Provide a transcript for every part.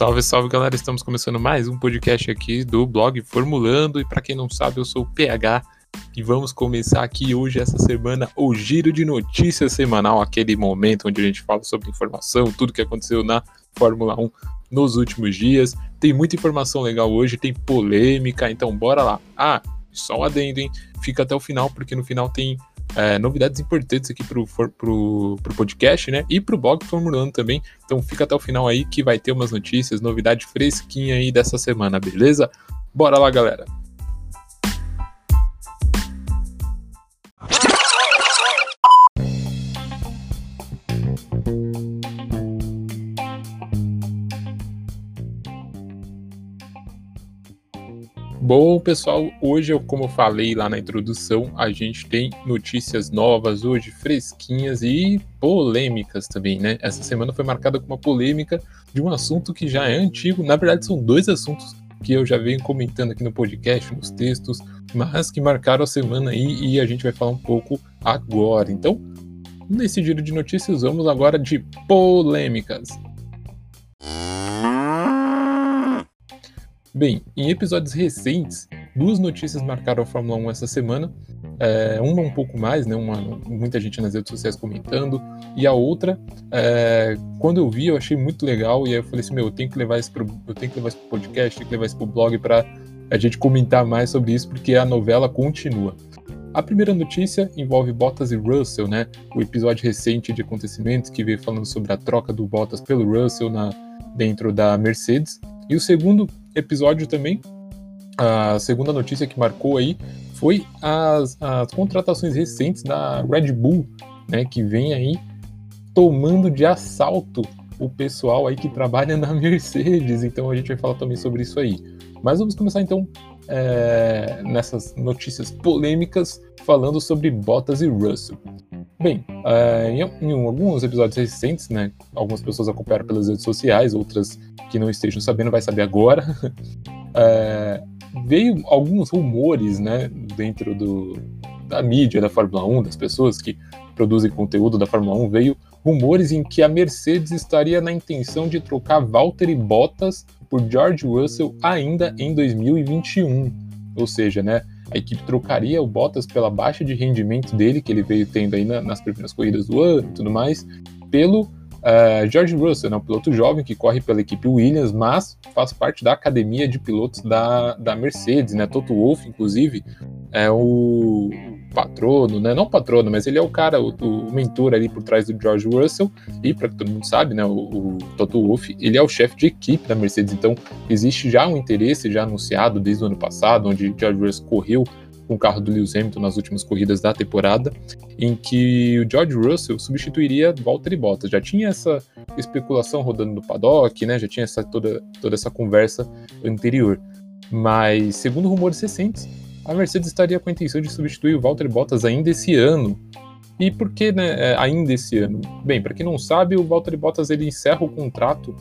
Salve, salve galera! Estamos começando mais um podcast aqui do blog Formulando. E para quem não sabe, eu sou o PH e vamos começar aqui hoje, essa semana, o Giro de Notícias semanal aquele momento onde a gente fala sobre informação, tudo que aconteceu na Fórmula 1 nos últimos dias. Tem muita informação legal hoje, tem polêmica, então bora lá. Ah, só um adendo, hein? Fica até o final, porque no final tem é, novidades importantes aqui pro, pro, pro podcast, né? E pro blog Formulando também. Então fica até o final aí que vai ter umas notícias, novidade fresquinha aí dessa semana, beleza? Bora lá, galera! Bom, pessoal, hoje, como eu falei lá na introdução, a gente tem notícias novas hoje, fresquinhas e polêmicas também, né? Essa semana foi marcada com uma polêmica de um assunto que já é antigo. Na verdade, são dois assuntos que eu já venho comentando aqui no podcast, nos textos, mas que marcaram a semana aí e a gente vai falar um pouco agora. Então, nesse giro de notícias, vamos agora de polêmicas. Bem, em episódios recentes, duas notícias marcaram a Fórmula 1 essa semana. É, uma um pouco mais, né? Uma, muita gente nas redes sociais comentando. E a outra, é, quando eu vi, eu achei muito legal. E aí eu falei assim: meu, eu tenho que levar isso pro, eu tenho que levar isso pro podcast, tenho que levar isso pro blog para a gente comentar mais sobre isso, porque a novela continua. A primeira notícia envolve Bottas e Russell, né? O episódio recente de acontecimentos que veio falando sobre a troca do Bottas pelo Russell na, dentro da Mercedes. E o segundo episódio também, a segunda notícia que marcou aí foi as, as contratações recentes da Red Bull, né, que vem aí tomando de assalto o pessoal aí que trabalha na Mercedes. Então a gente vai falar também sobre isso aí. Mas vamos começar então é, nessas notícias polêmicas falando sobre Bottas e Russell. Bem, é, em, em, alguns episódios recentes, né, algumas pessoas acompanharam pelas redes sociais, outras que não estejam sabendo vai saber agora. É, veio alguns rumores, né, dentro do, da mídia da Fórmula 1, das pessoas que produzem conteúdo da Fórmula 1, veio rumores em que a Mercedes estaria na intenção de trocar Valtteri Bottas por George Russell ainda em 2021. Ou seja, né, a equipe trocaria o Bottas pela baixa de rendimento dele, que ele veio tendo aí na, nas primeiras corridas do ano e tudo mais, pelo uh, George Russell, né, um piloto jovem que corre pela equipe Williams, mas faz parte da academia de pilotos da, da Mercedes, né? Toto Wolff, inclusive, é o patrono, né? Não patrono, mas ele é o cara, o, o mentor ali por trás do George Russell. E para que todo mundo sabe, né? O, o Toto Wolff, ele é o chefe de equipe da Mercedes. Então existe já um interesse já anunciado desde o ano passado, onde George Russell correu com o carro do Lewis Hamilton nas últimas corridas da temporada, em que o George Russell substituiria Valtteri Bottas. Já tinha essa especulação rodando no paddock, né? Já tinha essa, toda, toda essa conversa anterior. Mas, segundo rumores recentes, a Mercedes estaria com a intenção de substituir o Valtteri Bottas ainda esse ano. E por que né, é, ainda esse ano? Bem, para quem não sabe, o Valtteri Bottas ele encerra o contrato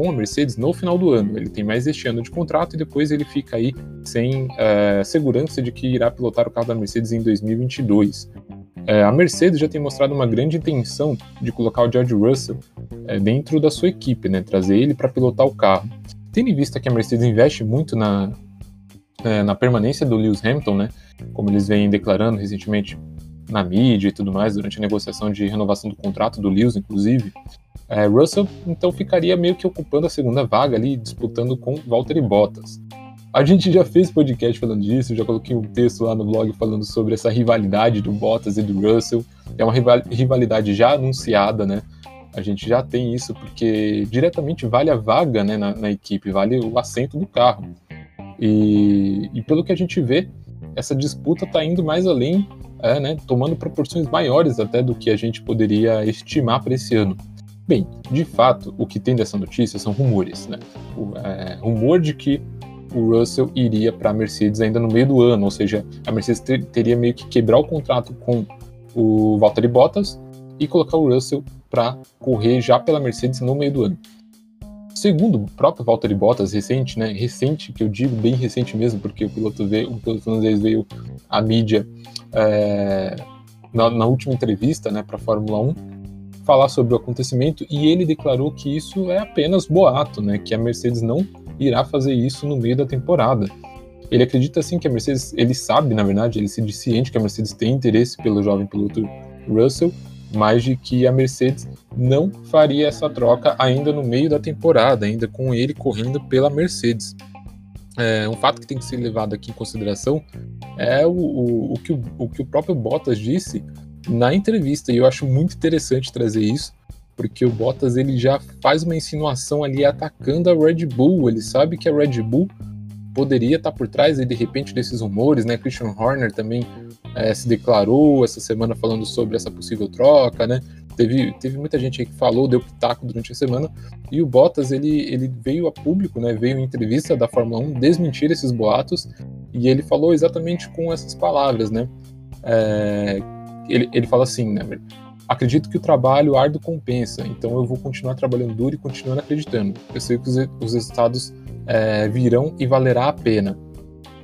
com a Mercedes no final do ano. Ele tem mais este ano de contrato e depois ele fica aí sem uh, segurança de que irá pilotar o carro da Mercedes em 2022. Uh, a Mercedes já tem mostrado uma grande intenção de colocar o George Russell uh, dentro da sua equipe, né, trazer ele para pilotar o carro. Tendo em vista que a Mercedes investe muito na, na permanência do Lewis Hamilton, né, como eles vêm declarando recentemente na mídia e tudo mais, durante a negociação de renovação do contrato do Lewis, inclusive, é, Russell então ficaria meio que ocupando a segunda vaga ali, disputando com Valtteri Bottas. A gente já fez podcast falando disso, já coloquei um texto lá no blog falando sobre essa rivalidade do Bottas e do Russell. É uma rivalidade já anunciada, né? A gente já tem isso porque diretamente vale a vaga né, na, na equipe, vale o assento do carro. E, e pelo que a gente vê, essa disputa está indo mais além é, né, tomando proporções maiores até do que a gente poderia estimar para esse ano. Bem, de fato, o que tem dessa notícia são rumores, né? O é, rumor de que o Russell iria para a Mercedes ainda no meio do ano, ou seja, a Mercedes ter, teria meio que quebrar o contrato com o Valtteri Bottas e colocar o Russell para correr já pela Mercedes no meio do ano. Segundo o próprio Valtteri Bottas, recente, né? Recente, que eu digo bem recente mesmo, porque o piloto veio, o piloto veio à mídia é, na, na, última entrevista, né, para a Fórmula 1, falar sobre o acontecimento e ele declarou que isso é apenas boato, né? Que a Mercedes não irá fazer isso no meio da temporada. Ele acredita sim que a Mercedes, ele sabe, na verdade, ele se diz ciente que a Mercedes tem interesse pelo jovem piloto Russell, mas de que a Mercedes não faria essa troca ainda no meio da temporada, ainda com ele correndo pela Mercedes. É, um fato que tem que ser levado aqui em consideração é o, o, o, que, o, o que o próprio Bottas disse na entrevista, e eu acho muito interessante trazer isso, porque o Bottas ele já faz uma insinuação ali atacando a Red Bull, ele sabe que a Red Bull poderia estar por trás de repente desses rumores, né? Christian Horner também é, se declarou essa semana falando sobre essa possível troca, né? Teve, teve muita gente que falou, deu pitaco durante a semana, e o Bottas ele, ele veio a público, né? Veio em entrevista da Fórmula 1 desmentir esses boatos, e ele falou exatamente com essas palavras, né? É, ele, ele fala assim, né? Acredito que o trabalho árduo compensa, então eu vou continuar trabalhando duro e continuando acreditando. Eu sei que os, os resultados é, virão e valerá a pena.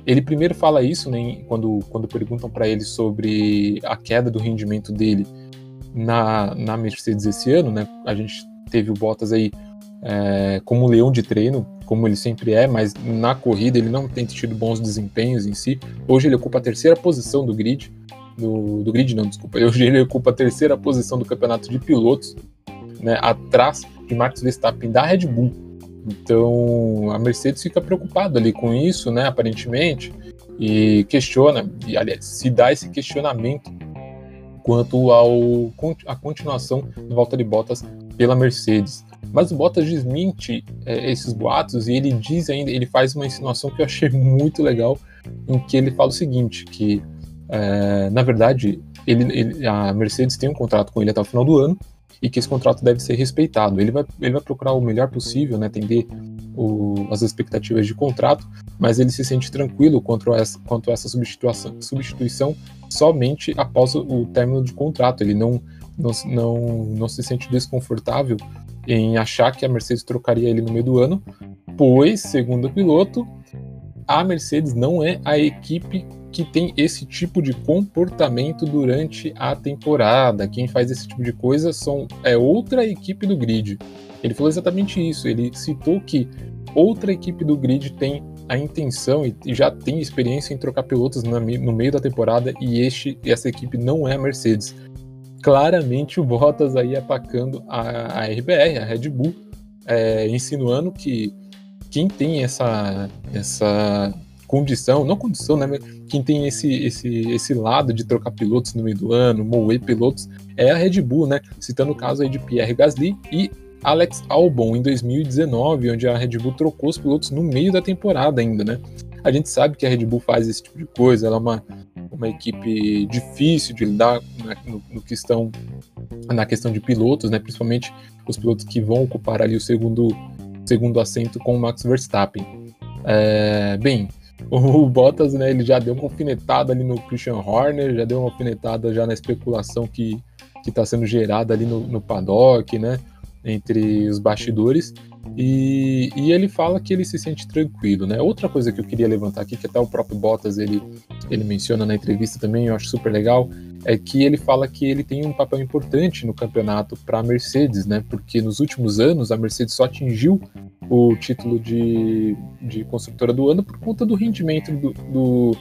Ele primeiro fala isso né, quando, quando perguntam para ele sobre a queda do rendimento dele na, na Mercedes esse ano, né? A gente teve o Bottas aí é, como leão de treino, como ele sempre é, mas na corrida ele não tem tido bons desempenhos em si. Hoje ele ocupa a terceira posição do grid, do, do grid não, desculpa. Hoje ele ocupa a terceira posição do campeonato de pilotos, né, atrás de Max Verstappen da Red Bull. Então a Mercedes fica preocupada ali com isso, né, aparentemente, e questiona, e aliás, se dá esse questionamento quanto ao a continuação do Valtteri Bottas pela Mercedes. Mas o Bottas desmente é, esses boatos e ele diz ainda, ele faz uma insinuação que eu achei muito legal, em que ele fala o seguinte, que é, na verdade, ele, ele, a Mercedes tem um contrato com ele até o final do ano e que esse contrato deve ser respeitado. Ele vai, ele vai procurar o melhor possível, né, atender o, as expectativas de contrato, mas ele se sente tranquilo quanto a essa, quanto a essa substituição, substituição somente após o término de contrato. Ele não, não, não, não se sente desconfortável em achar que a Mercedes trocaria ele no meio do ano, pois, segundo o piloto, a Mercedes não é a equipe que tem esse tipo de comportamento durante a temporada. Quem faz esse tipo de coisa são, é outra equipe do grid. Ele falou exatamente isso. Ele citou que outra equipe do grid tem a intenção e já tem experiência em trocar pilotos no meio da temporada e este, essa equipe não é a Mercedes. Claramente o Bottas aí atacando a, a RBR, a Red Bull, é, insinuando que quem tem essa, essa condição, não condição, né? Quem tem esse, esse, esse lado de trocar pilotos no meio do ano, moer pilotos, é a Red Bull, né? Citando o caso aí de Pierre Gasly e Alex Albon em 2019, onde a Red Bull trocou os pilotos no meio da temporada ainda, né? A gente sabe que a Red Bull faz esse tipo de coisa, ela é uma, uma equipe difícil de lidar na, no, no questão, na questão de pilotos, né? Principalmente os pilotos que vão ocupar ali o segundo, segundo assento com o Max Verstappen. É, bem, o Bottas, né, ele já deu uma alfinetada ali no Christian Horner, já deu uma alfinetada já na especulação que está sendo gerada ali no, no paddock, né, entre os bastidores. E, e, ele fala que ele se sente tranquilo, né? Outra coisa que eu queria levantar aqui, que até o próprio Bottas ele, ele menciona na entrevista também, eu acho super legal, é que ele fala que ele tem um papel importante no campeonato para a Mercedes, né? Porque nos últimos anos a Mercedes só atingiu o título de, de construtora do ano por conta do rendimento do, do,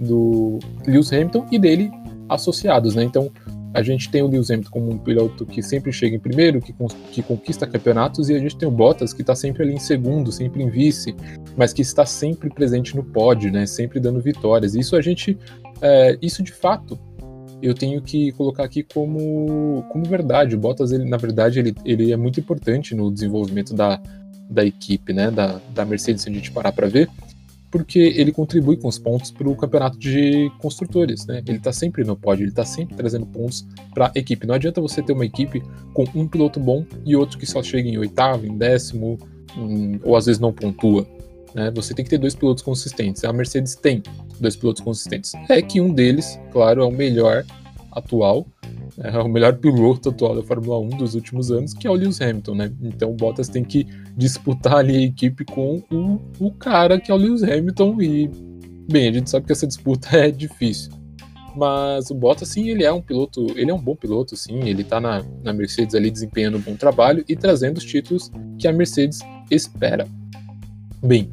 do Lewis Hamilton e dele associados, né? Então a gente tem o Lewis Hamilton como um piloto que sempre chega em primeiro, que, que conquista campeonatos, e a gente tem o Bottas que está sempre ali em segundo, sempre em vice, mas que está sempre presente no pódio, né? Sempre dando vitórias. Isso a gente, é, isso de fato eu tenho que colocar aqui como, como verdade. O Bottas, ele, na verdade, ele, ele é muito importante no desenvolvimento da, da equipe, né, da, da Mercedes, se a gente parar para ver, porque ele contribui com os pontos para o campeonato de construtores, né? Ele está sempre no pódio, ele está sempre trazendo pontos para a equipe. Não adianta você ter uma equipe com um piloto bom e outro que só chega em oitavo, em décimo, em, ou às vezes não pontua. Né? Você tem que ter dois pilotos consistentes. A Mercedes tem dois pilotos consistentes. É que um deles, claro, é o melhor atual, é o melhor piloto atual da Fórmula 1 dos últimos anos, que é o Lewis Hamilton, né? Então o Bottas tem que disputar ali a equipe com o, o cara que é o Lewis Hamilton e, bem, a gente sabe que essa disputa é difícil. Mas o Bottas, sim, ele é um piloto, ele é um bom piloto, sim, ele tá na, na Mercedes ali desempenhando um bom trabalho e trazendo os títulos que a Mercedes espera. Bem,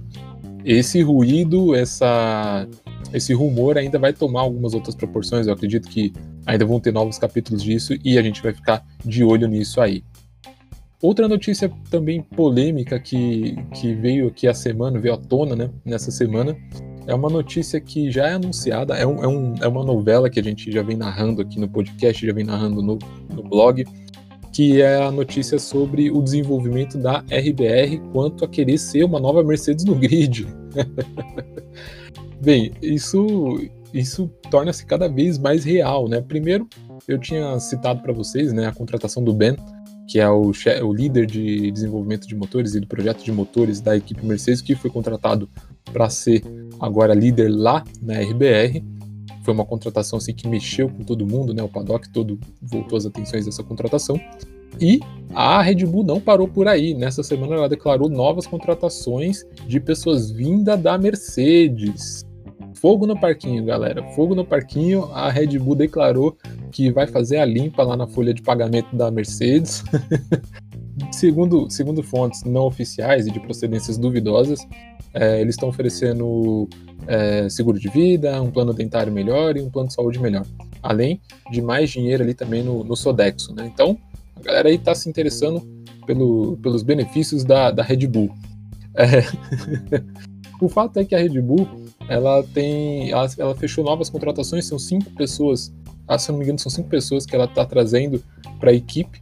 esse ruído, essa, esse rumor ainda vai tomar algumas outras proporções. Eu acredito que ainda vão ter novos capítulos disso e a gente vai ficar de olho nisso aí. Outra notícia também polêmica que, que veio aqui a semana, veio à tona né, nessa semana, é uma notícia que já é anunciada, é, um, é, um, é uma novela que a gente já vem narrando aqui no podcast, já vem narrando no, no blog, que é a notícia sobre o desenvolvimento da RBR quanto a querer ser uma nova Mercedes no grid. Bem, isso, isso torna-se cada vez mais real, né? Primeiro, eu tinha citado para vocês né, a contratação do Ben, que é o, o, líder de desenvolvimento de motores e do projeto de motores da equipe Mercedes, que foi contratado para ser agora líder lá na RBR. Foi uma contratação assim que mexeu com todo mundo, né? O paddock todo voltou as atenções dessa contratação. E a Red Bull não parou por aí. Nessa semana ela declarou novas contratações de pessoas vindas da Mercedes. Fogo no parquinho, galera. Fogo no parquinho. A Red Bull declarou que vai fazer a limpa lá na folha de pagamento da Mercedes. segundo, segundo fontes não oficiais e de procedências duvidosas, é, eles estão oferecendo é, seguro de vida, um plano dentário melhor e um plano de saúde melhor. Além de mais dinheiro ali também no, no Sodexo. Né? Então, a galera aí está se interessando pelo, pelos benefícios da, da Red Bull. É. o fato é que a Red Bull ela tem, ela, ela fechou novas contratações, são cinco pessoas ah, se não me engano, são cinco pessoas que ela está trazendo para a equipe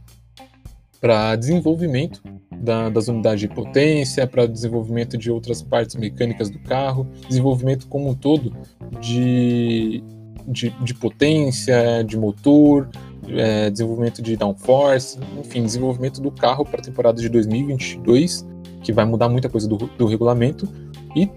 para desenvolvimento da, das unidades de potência, para desenvolvimento de outras partes mecânicas do carro, desenvolvimento como um todo de, de, de potência, de motor, é, desenvolvimento de downforce, enfim, desenvolvimento do carro para a temporada de 2022, que vai mudar muita coisa do, do regulamento. E,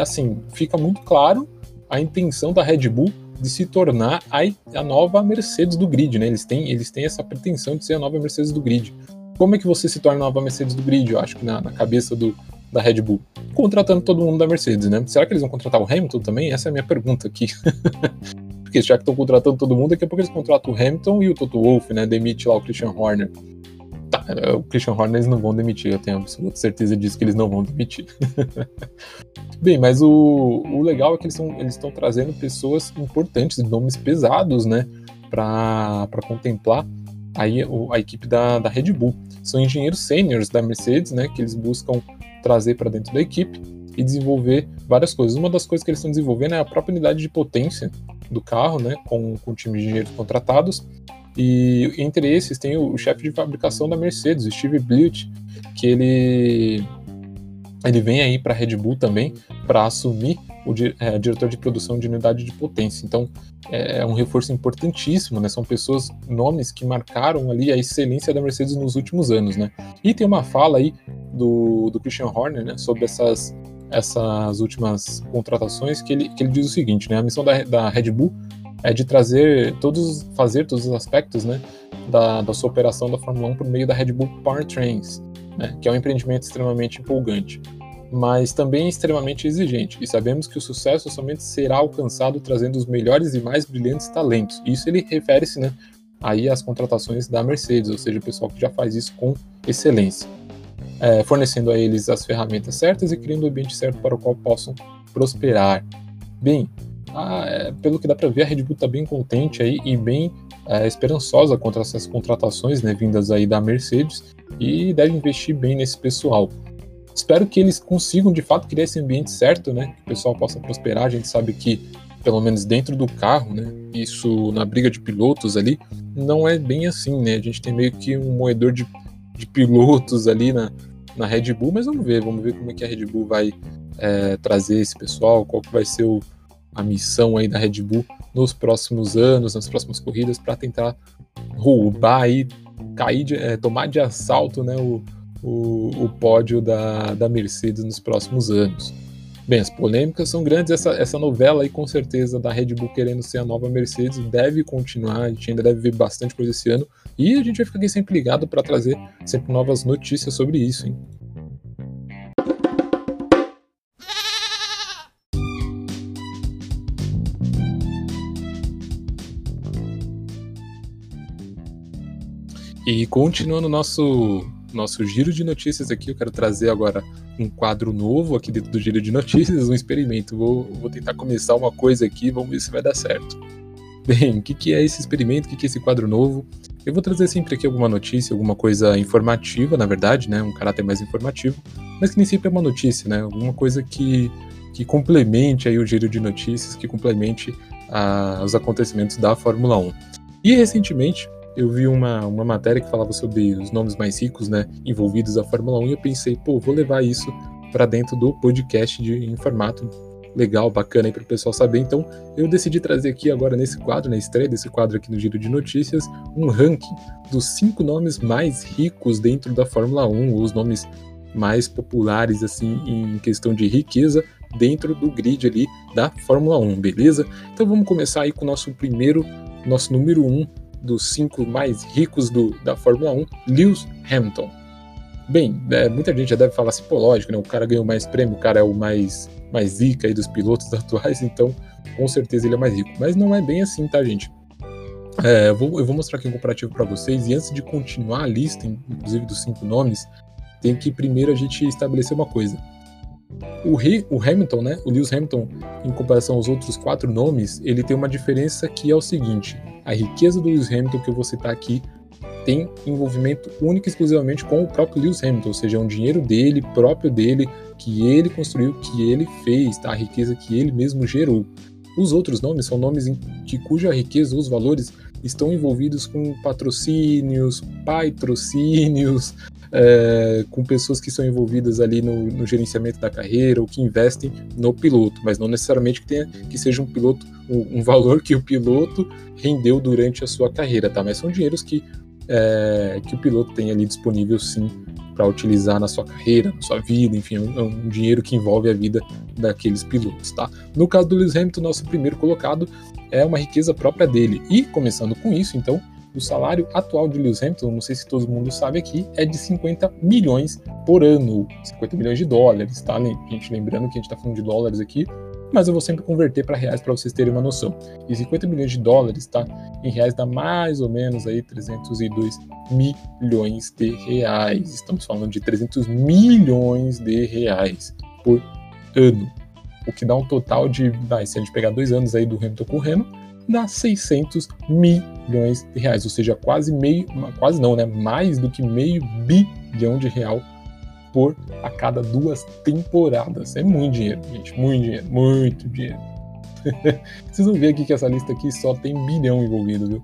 assim, fica muito claro a intenção da Red Bull de se tornar a, a nova Mercedes do grid, né? Eles têm, eles têm essa pretensão de ser a nova Mercedes do grid. Como é que você se torna a nova Mercedes do grid, eu acho que na, na cabeça do, da Red Bull? Contratando todo mundo da Mercedes, né? Será que eles vão contratar o Hamilton também? Essa é a minha pergunta aqui. Porque já que estão contratando todo mundo, daqui a pouco eles contratam o Hamilton e o Toto Wolff, né? Demite lá o Christian Horner. Tá, o Christian Horner eles não vão demitir, eu tenho absoluta certeza disso que eles não vão demitir. Bem, mas o, o legal é que eles estão trazendo pessoas importantes, nomes pesados, né, para contemplar aí a equipe da, da Red Bull. São engenheiros sêniores da Mercedes, né, que eles buscam trazer para dentro da equipe e desenvolver várias coisas. Uma das coisas que eles estão desenvolvendo é a própria unidade de potência do carro, né, com, com o time de engenheiros contratados. E entre esses tem o, o chefe de fabricação da Mercedes, Steve Blitt, que ele ele vem aí para a Red Bull também para assumir o é, diretor de produção de unidade de potência. Então é, é um reforço importantíssimo, né? São pessoas, nomes que marcaram ali a excelência da Mercedes nos últimos anos, né? E tem uma fala aí do, do Christian Horner, né? Sobre essas essas últimas contratações que ele, que ele diz o seguinte, né? A missão da, da Red Bull é de trazer todos, fazer todos os aspectos, né? Da, da sua operação da Fórmula 1 por meio da Red Bull Powertrains né, que é um empreendimento extremamente empolgante, mas também extremamente exigente, e sabemos que o sucesso somente será alcançado trazendo os melhores e mais brilhantes talentos. Isso ele refere-se né, aí às contratações da Mercedes, ou seja, o pessoal que já faz isso com excelência, é, fornecendo a eles as ferramentas certas e criando o ambiente certo para o qual possam prosperar. Bem, ah, é, pelo que dá para ver, a Red Bull está bem contente aí e bem é, esperançosa contra essas contratações né, vindas aí da Mercedes e deve investir bem nesse pessoal. Espero que eles consigam de fato criar esse ambiente certo, né, que o pessoal possa prosperar. A gente sabe que pelo menos dentro do carro, né, isso na briga de pilotos ali não é bem assim, né? A gente tem meio que um moedor de, de pilotos ali na, na Red Bull, mas vamos ver, vamos ver como é que a Red Bull vai é, trazer esse pessoal, qual que vai ser o, a missão aí da Red Bull nos próximos anos, nas próximas corridas, para tentar roubar aí, cair, de, é, tomar de assalto né, o, o, o pódio da, da Mercedes nos próximos anos. Bem, as polêmicas são grandes. Essa, essa novela aí, com certeza, da Red Bull querendo ser a nova Mercedes, deve continuar. A gente ainda deve ver bastante coisa esse ano. E a gente vai ficar aqui sempre ligado para trazer sempre novas notícias sobre isso, hein? E continuando nosso nosso giro de notícias aqui, eu quero trazer agora um quadro novo aqui dentro do giro de notícias, um experimento. Vou, vou tentar começar uma coisa aqui, vamos ver se vai dar certo. Bem, o que, que é esse experimento? O que, que é esse quadro novo? Eu vou trazer sempre aqui alguma notícia, alguma coisa informativa, na verdade, né? Um caráter mais informativo, mas que nem sempre é uma notícia, né? Alguma coisa que, que complemente aí o giro de notícias, que complemente a, os acontecimentos da Fórmula 1. E recentemente eu vi uma, uma matéria que falava sobre os nomes mais ricos, né, envolvidos na Fórmula 1 e eu pensei, pô, vou levar isso para dentro do podcast de, em formato legal, bacana aí para o pessoal saber. Então, eu decidi trazer aqui agora nesse quadro, na estreia desse quadro aqui no Giro de Notícias, um ranking dos cinco nomes mais ricos dentro da Fórmula 1, os nomes mais populares assim em questão de riqueza dentro do grid ali da Fórmula 1, beleza? Então vamos começar aí com o nosso primeiro, nosso número um dos cinco mais ricos do, da Fórmula 1, Lewis Hamilton. Bem, é, muita gente já deve falar assim, pô, lógico, né? O cara ganhou mais prêmio, o cara é o mais, mais zica aí dos pilotos atuais, então com certeza ele é mais rico. Mas não é bem assim, tá, gente? É, eu, vou, eu vou mostrar aqui um comparativo para vocês, e antes de continuar a lista, inclusive dos cinco nomes, tem que primeiro a gente estabelecer uma coisa. O, o Hamilton, né? O Lewis Hamilton, em comparação aos outros quatro nomes, ele tem uma diferença que é o seguinte: a riqueza do Lewis Hamilton que eu vou citar aqui tem envolvimento único e exclusivamente com o próprio Lewis Hamilton, ou seja, é um dinheiro dele, próprio dele, que ele construiu, que ele fez, tá? a riqueza que ele mesmo gerou. Os outros nomes são nomes que cuja riqueza, os valores estão envolvidos com patrocínios, patrocínios, é, com pessoas que são envolvidas ali no, no, gerenciamento da carreira ou que investem no piloto, mas não necessariamente que, tenha, que seja um piloto, um, um valor que o piloto rendeu durante a sua carreira, tá? Mas são dinheiros que, é, que o piloto tem ali disponível sim para utilizar na sua carreira, na sua vida, enfim, é um, é um, dinheiro que envolve a vida daqueles pilotos, tá? No caso do Lewis Hamilton, nosso primeiro colocado é uma riqueza própria dele. E começando com isso, então, o salário atual de Lewis Hamilton, não sei se todo mundo sabe aqui, é de 50 milhões por ano. 50 milhões de dólares, tá? Gente, lembrando que a gente está falando de dólares aqui, mas eu vou sempre converter para reais para vocês terem uma noção. E 50 milhões de dólares, tá? Em reais dá mais ou menos aí 302 milhões de reais. Estamos falando de 300 milhões de reais por ano. O que dá um total de, vai, se a gente pegar dois anos aí do Hamilton correndo, dá 600 milhões de reais, ou seja, quase meio, quase não, né? Mais do que meio bilhão de real por a cada duas temporadas. É muito dinheiro, gente, muito dinheiro, muito dinheiro. Vocês vão ver aqui que essa lista aqui só tem bilhão envolvido, viu?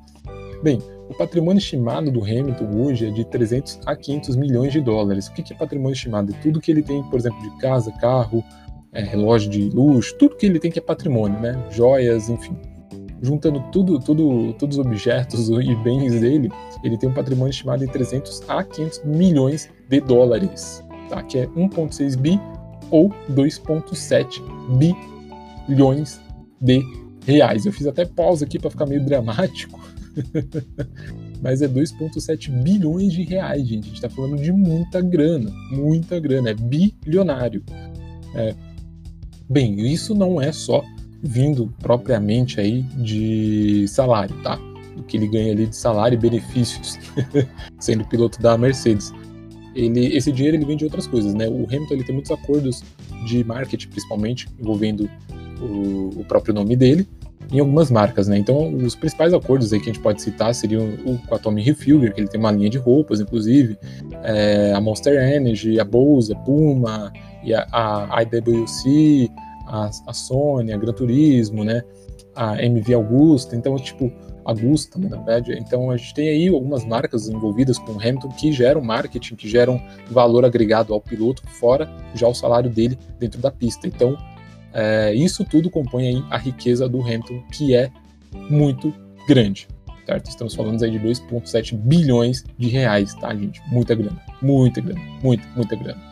Bem, o patrimônio estimado do Hamilton hoje é de 300 a 500 milhões de dólares. O que é patrimônio estimado? É tudo que ele tem, por exemplo, de casa, carro, é, relógio de luxo, tudo que ele tem que é patrimônio, né? Joias, enfim juntando tudo, tudo, todos os objetos e bens dele, ele tem um patrimônio estimado de 300 a 500 milhões de dólares, tá? que é 1,6 bi ou 2,7 bilhões de reais. Eu fiz até pausa aqui para ficar meio dramático, mas é 2,7 bilhões de reais, gente. A gente está falando de muita grana, muita grana, é bilionário. É. Bem, isso não é só vindo propriamente aí de salário, tá? Do que ele ganha ali de salário e benefícios, sendo piloto da Mercedes. Ele, esse dinheiro ele vem de outras coisas, né? O Hamilton ele tem muitos acordos de marketing, principalmente envolvendo o, o próprio nome dele, em algumas marcas, né? Então, os principais acordos aí que a gente pode citar seriam o com a Tommy Hilfiger, que ele tem uma linha de roupas, inclusive, é, a Monster Energy, a Bolsa, Puma, e a, a IWC, a, a Sony, a Gran Turismo, né? A MV Augusta, então, tipo, Augusta, né, na verdade. Então, a gente tem aí algumas marcas envolvidas com o Hamilton que geram marketing, que geram valor agregado ao piloto, fora já o salário dele dentro da pista. Então, é, isso tudo compõe aí a riqueza do Hamilton, que é muito grande. Certo? Estamos falando aí de 2,7 bilhões de reais, tá, gente? Muita grana, muita grana, muita, muita grana.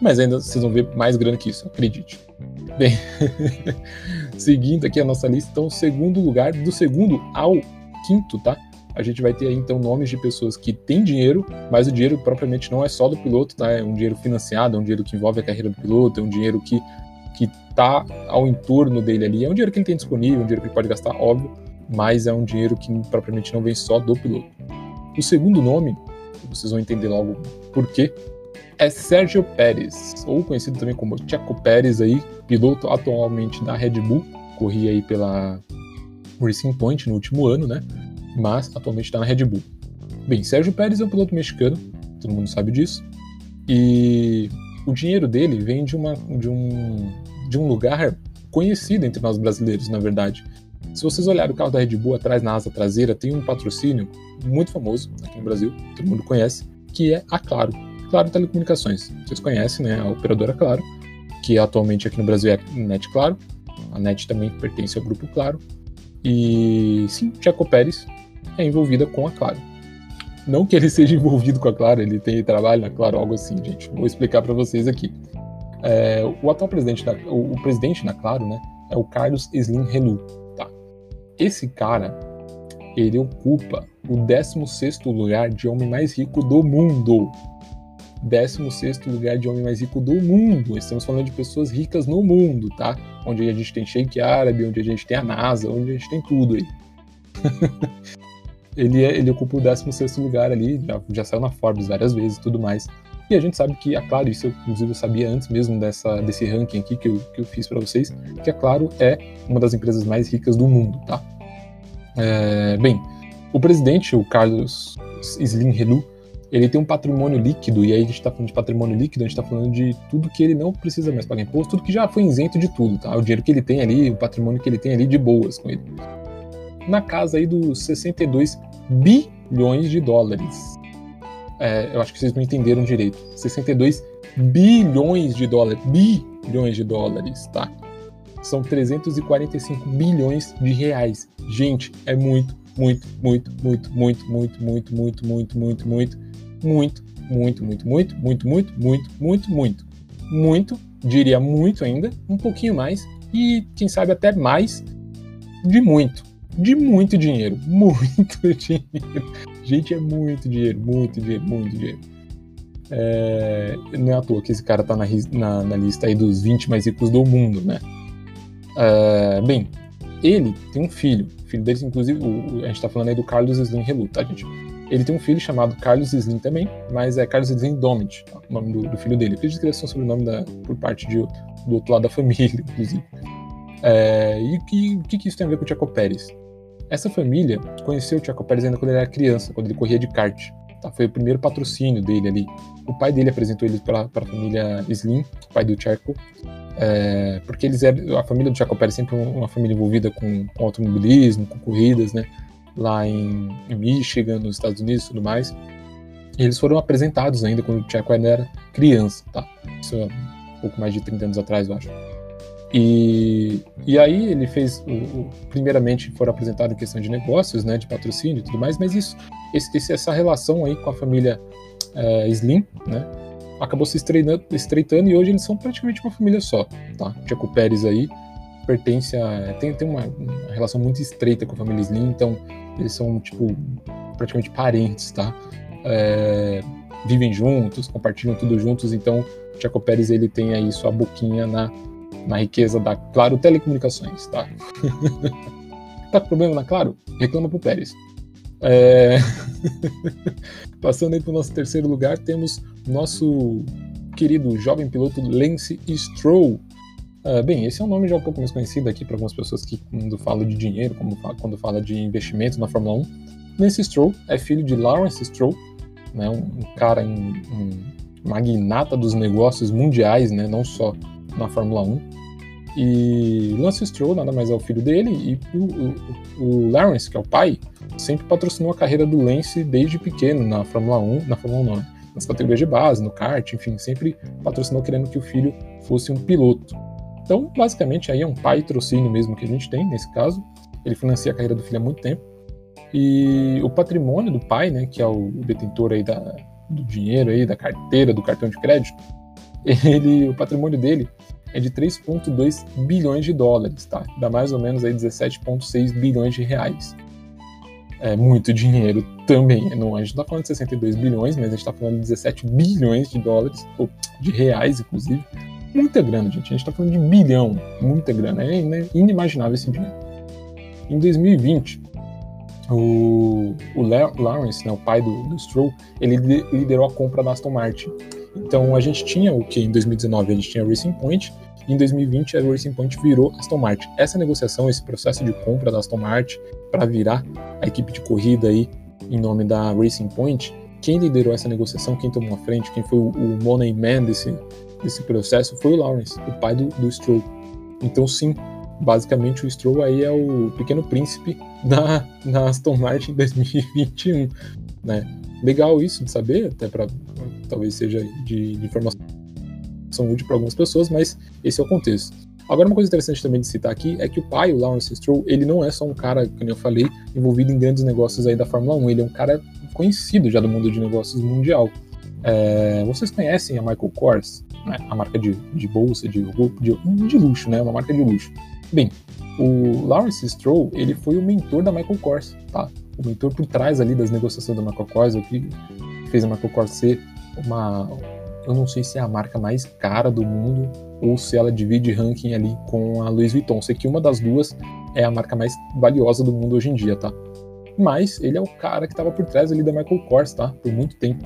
Mas ainda vocês vão ver mais grana que isso, acredite. Bem, seguindo aqui a nossa lista, então, segundo lugar, do segundo ao quinto, tá? A gente vai ter aí, então, nomes de pessoas que têm dinheiro, mas o dinheiro propriamente não é só do piloto, tá? É um dinheiro financiado, é um dinheiro que envolve a carreira do piloto, é um dinheiro que, que tá ao entorno dele ali. É um dinheiro que ele tem disponível, um dinheiro que ele pode gastar, óbvio, mas é um dinheiro que propriamente não vem só do piloto. O segundo nome vocês vão entender logo por quê, é Sérgio Pérez, ou conhecido também como Checo Pérez aí, piloto atualmente da Red Bull, corria aí pela Racing Point no último ano, né? Mas atualmente está na Red Bull. Bem, Sérgio Pérez é um piloto mexicano, todo mundo sabe disso. E o dinheiro dele vem de, uma, de, um, de um lugar conhecido entre nós brasileiros, na verdade. Se vocês olharem o carro da Red Bull atrás, na asa traseira, tem um patrocínio muito famoso aqui no Brasil, todo mundo conhece, que é a Claro. Claro Telecomunicações. Vocês conhecem, né? A operadora Claro, que atualmente aqui no Brasil é Net Claro. A Net também pertence ao grupo Claro. E sim, Checo Pérez é envolvida com a Claro. Não que ele seja envolvido com a Claro, ele tem trabalho na Claro, algo assim, gente. Vou explicar para vocês aqui. É, o atual presidente da, o, o, presidente da Claro, né, é o Carlos Slim Renu, tá? Esse cara, ele ocupa o 16º lugar de homem mais rico do mundo. 16º lugar de homem mais rico do mundo. Estamos falando de pessoas ricas no mundo, tá? Onde a gente tem Sheik Árabe, onde a gente tem a NASA, onde a gente tem tudo aí. ele, é, ele ocupa o 16 lugar ali, já, já saiu na Forbes várias vezes e tudo mais. E a gente sabe que, é claro, isso eu, inclusive eu sabia antes mesmo dessa, desse ranking aqui que eu, que eu fiz para vocês, que a é Claro é uma das empresas mais ricas do mundo, tá? É, bem, o presidente, o Carlos Slim Relu, ele tem um patrimônio líquido, e aí a gente está falando de patrimônio líquido, a gente está falando de tudo que ele não precisa mais pagar imposto, tudo que já foi isento de tudo, tá? O dinheiro que ele tem ali, o patrimônio que ele tem ali de boas com ele na casa aí dos 62 bilhões de dólares. É, eu acho que vocês não entenderam direito. 62 bilhões de dólares. Bilhões de dólares, tá? São 345 bilhões de reais. Gente, é muito, muito, muito, muito, muito, muito, muito, muito, muito, muito, muito, muito, muito, muito, muito, muito, muito, muito, muito, muito, muito, diria muito ainda, um pouquinho mais e quem sabe até mais de muito de muito dinheiro. Muito dinheiro. Gente, é muito dinheiro, muito dinheiro, muito dinheiro. É, não é à toa que esse cara tá na, na, na, lista aí dos 20 mais ricos do mundo, né? É, bem, ele tem um filho. O filho dele, inclusive, o, a gente tá falando aí do Carlos Slim Relu, tá, gente? Ele tem um filho chamado Carlos Slim também, mas é Carlos Slim Domit, tá? o nome do, do, filho dele. Eu acredito que eles são sobrenome da, por parte de, do outro lado da família, inclusive. É, e o que, que, que, isso tem a ver com o Tiago Pérez? Essa família conheceu o Chaco Pérez ainda quando ele era criança, quando ele corria de kart. Tá? Foi o primeiro patrocínio dele ali. O pai dele apresentou ele para a família Slim, pai do Chaco, é, porque eles eram, a família do Chaco Pérez sempre uma família envolvida com, com automobilismo, com corridas, né? Lá em, em, Michigan, nos Estados Unidos e tudo mais. Eles foram apresentados ainda quando o Chaco ainda era criança, tá? Isso é um pouco mais de 30 anos atrás, eu acho. E, e aí ele fez, o, o, primeiramente foram apresentadas questão de negócios, né, de patrocínio e tudo mais, mas isso, esse, essa relação aí com a família é, Slim, né, acabou se estreitando e hoje eles são praticamente uma família só, tá? Tiago Pérez aí pertence a, tem, tem uma, uma, relação muito estreita com a família Slim, então eles são, tipo, praticamente parentes, tá? É, vivem juntos, compartilham tudo juntos, então o Tiago Pérez ele tem aí sua boquinha na na riqueza da Claro Telecomunicações, tá? tá com problema na Claro? Reclama pro Pérez. É... Passando aí para o nosso terceiro lugar, temos nosso querido jovem piloto Lance Stroll. Uh, bem, esse é um nome já um pouco mais conhecido aqui para algumas pessoas que, quando fala de dinheiro, como quando fala de investimento na Fórmula 1. Lance Stroll é filho de Lawrence Stroll, né, um, um cara, um, um magnata dos negócios mundiais, né, não só na Fórmula 1. E Lance Stroll nada mais é o filho dele, e o, o, o, Lawrence, que é o pai, sempre patrocinou a carreira do Lance desde pequeno na Fórmula 1, na Fórmula 1 não, né? nas categorias de base, no kart, enfim, sempre patrocinou querendo que o filho fosse um piloto. Então, basicamente, aí é um pai trocínio mesmo que a gente tem nesse caso. Ele financia a carreira do filho há muito tempo. E o patrimônio do pai, né, que é o detentor aí da, do dinheiro aí, da carteira, do cartão de crédito, ele, o patrimônio dele é de 3,2 bilhões de dólares, tá? Dá mais ou menos aí 17,6 bilhões de reais. É muito dinheiro também. Não, a gente não está falando de 62 bilhões, mas a gente está falando de 17 bilhões de dólares, ou de reais, inclusive. Muita grana, gente. A gente está falando de bilhão, muita grana. É inimaginável esse dinheiro. Em 2020, o, o Lawrence, né, o pai do, do Stroll, ele liderou a compra da Aston Martin. Então a gente tinha o que em 2019 a gente tinha Racing Point, e em 2020 a Racing Point virou Aston Martin. Essa negociação, esse processo de compra da Aston Martin para virar a equipe de corrida aí em nome da Racing Point, quem liderou essa negociação, quem tomou a frente, quem foi o, o money man desse, desse processo foi o Lawrence, o pai do, do Stroll. Então sim, basicamente o Stroll aí é o pequeno príncipe da, Aston Martin 2021, né? Legal isso de saber, até para talvez seja de, de informação útil para algumas pessoas, mas esse é o contexto. Agora, uma coisa interessante também de citar aqui é que o pai, o Lawrence Stroll, ele não é só um cara, como eu falei, envolvido em grandes negócios aí da Fórmula 1, ele é um cara conhecido já do mundo de negócios mundial. É, vocês conhecem a Michael Kors, né? a marca de, de bolsa, de, de, de luxo, né? Uma marca de luxo. Bem, o Lawrence Stroll, ele foi o mentor da Michael Kors, tá? O mentor por trás ali das negociações da Michael Kors, o que fez a Michael Kors ser uma, eu não sei se é a marca mais cara do mundo ou se ela divide ranking ali com a Louis Vuitton. Sei que uma das duas é a marca mais valiosa do mundo hoje em dia, tá? Mas ele é o cara que estava por trás ali da Michael Kors, tá? Por muito tempo.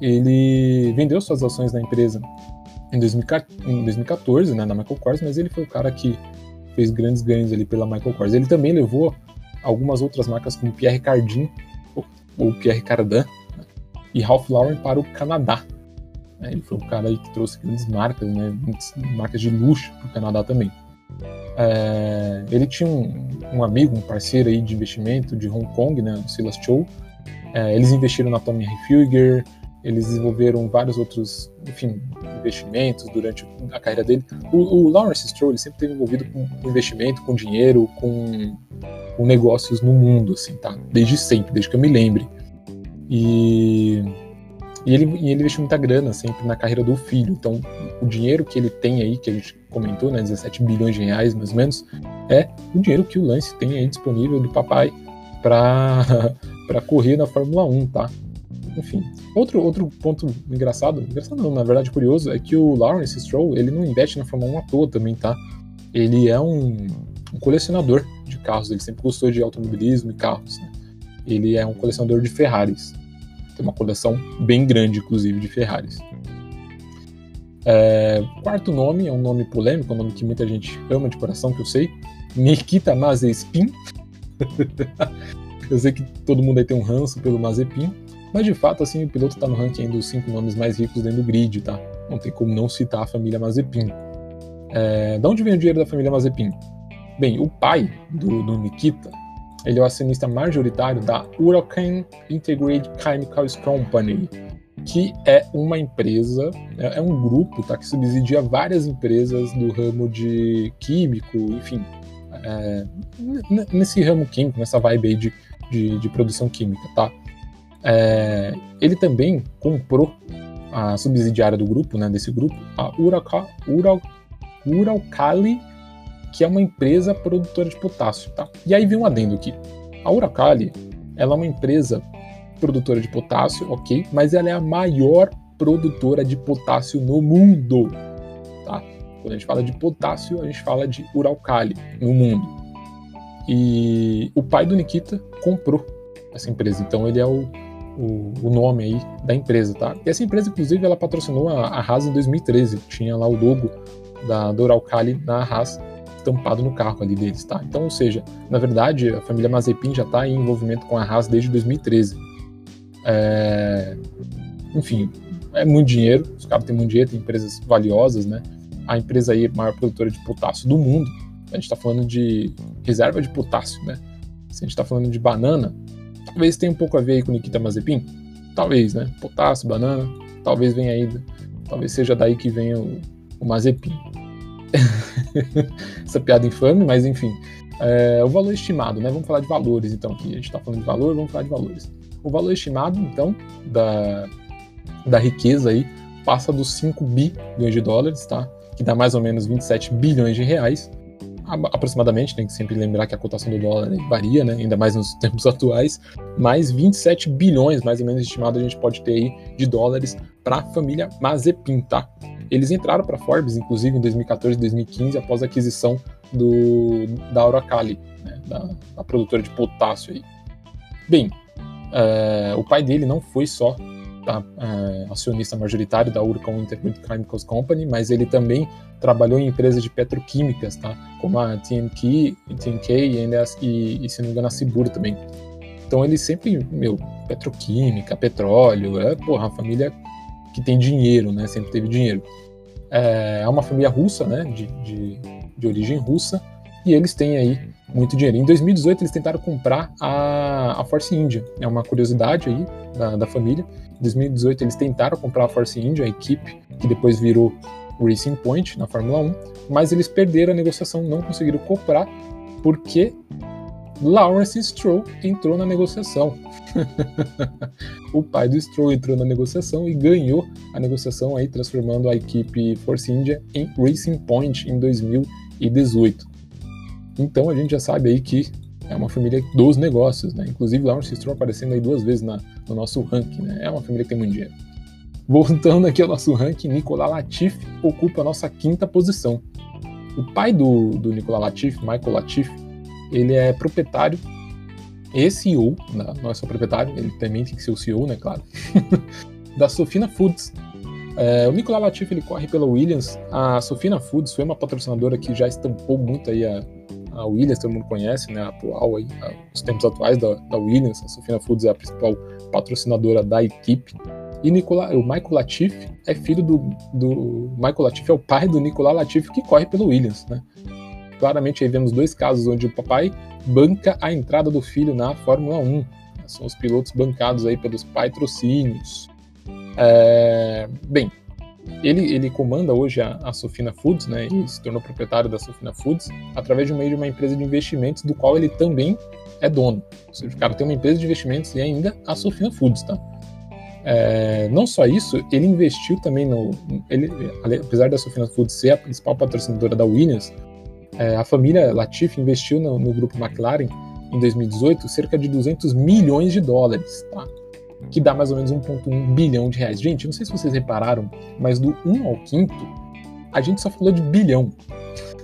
Ele vendeu suas ações na empresa em 2014, né, na Michael Kors, mas ele foi o cara que fez grandes ganhos ali pela Michael Kors. Ele também levou algumas outras marcas como Pierre Cardin ou Pierre Cardin né, e Ralph Lauren para o Canadá. Ele foi o cara aí que trouxe grandes marcas, né, marcas de luxo para o Canadá também. É, ele tinha um, um, amigo, um parceiro aí de investimento de Hong Kong, né, o Silas Chow. É, eles investiram na Tommy Hilfiger, eles desenvolveram vários outros, enfim, investimentos durante a carreira dele. O, o Lawrence Stroll sempre esteve envolvido com investimento, com dinheiro, com, com, negócios no mundo, assim, tá? Desde sempre, desde que eu me lembre. E, e, ele, e ele investiu muita grana sempre na carreira do filho. Então, o dinheiro que ele tem aí, que a gente comentou, né, 17 bilhões de reais mais ou menos, é o dinheiro que o Lance tem aí disponível do papai para correr na Fórmula 1, tá? Enfim, outro, outro ponto engraçado, engraçado não, na verdade curioso, é que o Lawrence Stroll, ele não investe na Fórmula 1 à toa também, tá? Ele é um, um colecionador de carros, ele sempre gostou de automobilismo e carros, né? Ele é um colecionador de Ferraris. Tem uma coleção bem grande, inclusive, de Ferraris. É, quarto nome é um nome polêmico, é um nome que muita gente ama de coração, que eu sei. Nikita Mazepin. eu sei que todo mundo aí tem um ranço pelo Mazepin. Mas de fato, assim, o piloto está no ranking dos cinco nomes mais ricos dentro do grid, tá? Não tem como não citar a família Mazepin. É, de onde vem o dinheiro da família Mazepin? Bem, o pai do, do Nikita, ele é o acionista majoritário da Huracan Integrated Chemicals Company, que é uma empresa, é, é um grupo, tá, que subsidia várias empresas do ramo de químico, enfim, é, nesse ramo químico, nessa vibe aí de, de, de produção química, tá? É, ele também comprou a subsidiária do grupo, né, desse grupo, a Uraca, Ural, Uralcali, que é uma empresa produtora de potássio. Tá? E aí vem um adendo aqui. A Uralcali ela é uma empresa produtora de potássio, ok, mas ela é a maior produtora de potássio no mundo. Tá? Quando a gente fala de potássio, a gente fala de Uralcali no mundo. E o pai do Nikita comprou essa empresa, então ele é o o, o, nome aí da empresa, tá? E essa empresa, inclusive, ela patrocinou a, a Haas em 2013. Tinha lá o logo da Doralcali na Haas estampado no carro ali deles, tá? Então, ou seja, na verdade, a família Mazepin já está em envolvimento com a Haas desde 2013. É... Enfim, é muito dinheiro, os caras têm muito dinheiro, tem empresas valiosas, né? A empresa aí, maior produtora de potássio do mundo, a gente está falando de reserva de potássio, né? Se a gente está falando de banana, Talvez tenha um pouco a ver aí com Nikita Mazepin. Talvez, né? Potássio, banana. Talvez venha aí. Talvez seja daí que venha o, o Mazepin. Essa piada infame, mas enfim. É, o valor estimado, né? Vamos falar de valores, então, aqui. A gente está falando de valor, vamos falar de valores. O valor estimado, então, da, da riqueza aí passa dos 5 bilhões de dólares, tá? Que dá mais ou menos 27 bilhões de reais aproximadamente, tem que sempre lembrar que a cotação do dólar varia, né, ainda mais nos tempos atuais, mas 27 bilhões, mais ou menos estimado, a gente pode ter aí de dólares para a família Mazepin, tá? Eles entraram para Forbes, inclusive, em 2014 e 2015, após a aquisição do, da Uralcali, né, da, da, produtora de potássio aí. Bem, é, o pai dele não foi só é, acionista majoritário da Urcon Intermediate Chemicals Company, mas ele também trabalhou em empresas de petroquímicas, tá? Como a TNK, TNK e, e, e, se não me engano, a Cibur também. Então ele sempre, meu, petroquímica, petróleo, é, porra, uma família que tem dinheiro, né? Sempre teve dinheiro. É, é uma família russa, né? De, de, de origem russa, e eles têm aí muito dinheiro. Em 2018 eles tentaram comprar a, a Force India, é uma curiosidade aí da, da família. Em 2018 eles tentaram comprar a Force India, a equipe que depois virou Racing Point na Fórmula 1, mas eles perderam a negociação, não conseguiram comprar porque Lawrence Stroll entrou na negociação. o pai do Stroll entrou na negociação e ganhou a negociação aí, transformando a equipe Force India em Racing Point em 2018. Então a gente já sabe aí que é uma família dos negócios, né? Inclusive Lawrence Stroll aparecendo aí duas vezes na, no nosso ranking, né? É uma família que tem muito dinheiro. Voltando aqui ao nosso ranking, Nicolas Latifi ocupa a nossa quinta posição. O pai do, do Nicolas Latifi, Michael Latifi, ele é proprietário e CEO, não é só proprietário, ele também tem que ser o CEO, né, claro, da Sofina Foods. É, o Nicolas Latifi ele corre pela Williams. A Sofina Foods foi uma patrocinadora que já estampou muito aí a, a Williams, todo mundo conhece, né, atual aí, os tempos atuais da, da Williams. A Sofina Foods é a principal patrocinadora da equipe. E Nicola, o Michael Latifi é filho do, do Michael Latifi é o pai do Nicolas Latifi que corre pelo Williams, né? Claramente aí vemos dois casos onde o papai banca a entrada do filho na Fórmula 1. São os pilotos bancados aí pelos patrocínios. É, bem, ele, ele comanda hoje a, a Sofina Foods, né? E se tornou proprietário da Sofina Foods através de meio de uma empresa de investimentos do qual ele também é dono. Ou seja, o cara tem uma empresa de investimentos e ainda a Sofina Foods, tá? É, não só isso, ele investiu também no. Ele, apesar da Sofina Foods ser a principal patrocinadora da Williams, é, a família Latifi investiu no, no, grupo McLaren em 2018 cerca de 200 milhões de dólares, tá? Que dá mais ou menos 1,1 bilhão de reais. Gente, não sei se vocês repararam, mas do 1 ao 5, a gente só falou de bilhão.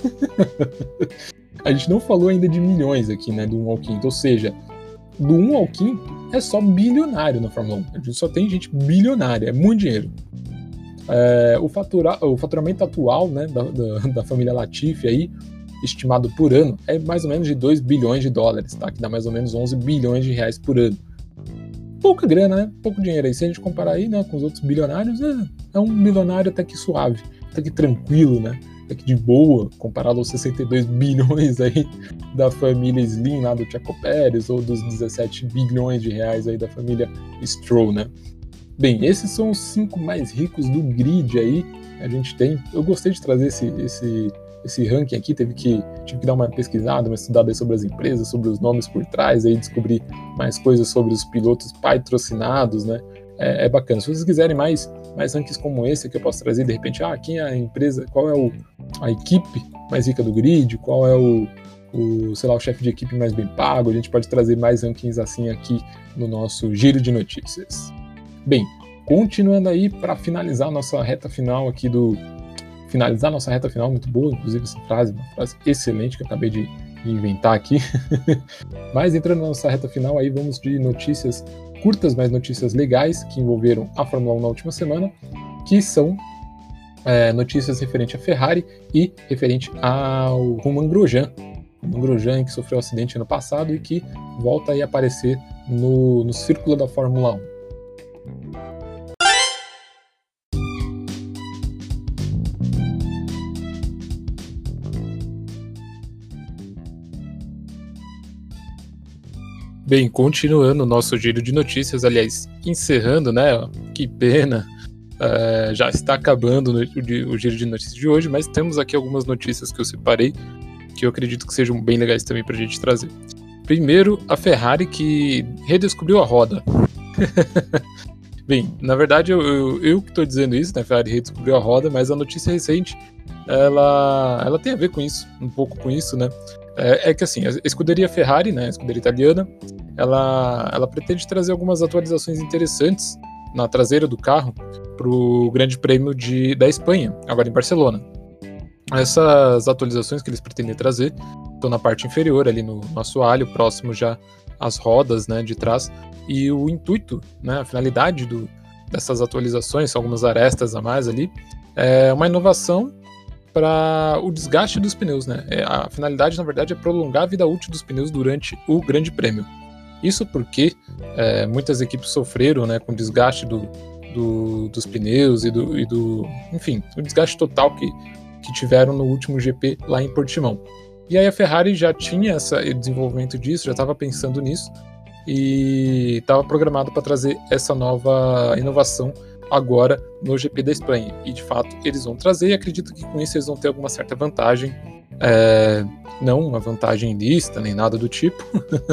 a gente não falou ainda de milhões aqui, né, do 1 ao 5. Ou seja, do 1 ao 5 é só bilionário na Fórmula 1. A gente só tem gente bilionária, é muito dinheiro. É, o, fatura, o faturamento atual né, da, da, da, família Latifi aí, estimado por ano, é mais ou menos de 2 bilhões de dólares, tá? que dá mais ou menos 11 bilhões de reais por ano. Pouca grana, né? Pouco dinheiro aí. Se a gente comparar aí né, com os outros bilionários, é, é um bilionário até que suave, até que tranquilo, né? até que de boa, comparado aos 62 bilhões aí da família Slim lá do Chaco Pérez, ou dos 17 bilhões de reais aí da família Stroll, né? Bem, esses são os cinco mais ricos do grid aí a gente tem. Eu gostei de trazer esse, esse, esse ranking aqui, teve que, tive que dar uma pesquisada, uma estudada sobre as empresas, sobre os nomes por trás, aí descobrir mais coisas sobre os pilotos patrocinados, né? É, é bacana. Se vocês quiserem mais, mais rankings como esse que eu posso trazer, de repente, ah, quem é a empresa, qual é o, a equipe mais rica do grid, qual é o, o sei lá, o chefe de equipe mais bem pago, a gente pode trazer mais rankings assim aqui no nosso giro de notícias. Bem, continuando aí para finalizar nossa reta final aqui do finalizar nossa reta final, muito boa, inclusive essa frase, uma frase excelente que eu acabei de inventar aqui. Mas entrando na nossa reta final aí, vamos de notícias curtas, mas notícias legais que envolveram a Fórmula 1 na última semana, que são é, notícias referente à Ferrari e referente ao Roman Grosjean. Roman Grosjean que sofreu um acidente ano passado e que volta a aparecer no, no círculo da Fórmula 1. Bem, continuando o nosso giro de notícias, aliás, encerrando, né? Que pena, uh, já está acabando o, o giro de notícias de hoje, mas temos aqui algumas notícias que eu separei que eu acredito que sejam bem legais também para a gente trazer. Primeiro, a Ferrari que redescobriu a roda. Bem, na verdade eu, eu, eu que estou dizendo isso, né? A Ferrari redescobriu a roda, mas a notícia recente ela, ela tem a ver com isso, um pouco com isso, né? É, é que assim, a escuderia Ferrari, né, a escuderia italiana, ela, ela pretende trazer algumas atualizações interessantes na traseira do carro para o Grande Prêmio de, da Espanha, agora em Barcelona. Essas atualizações que eles pretendem trazer estão na parte inferior, ali no, no assoalho, próximo já as rodas né, de trás. E o intuito, né, a finalidade do, dessas atualizações, são algumas arestas a mais ali, é uma inovação para o desgaste dos pneus. Né? É, a finalidade, na verdade, é prolongar a vida útil dos pneus durante o Grande Prêmio. Isso porque é, muitas equipes sofreram né, com desgaste do, do, dos pneus e do, e do, Enfim, o desgaste total que, que tiveram no último GP lá em Portimão. E aí a Ferrari já tinha esse desenvolvimento disso, já estava pensando nisso e estava programado para trazer essa nova inovação agora no GP da Espanha. E de fato eles vão trazer e acredito que com isso eles vão ter alguma certa vantagem. É, não uma vantagem lista nem nada do tipo,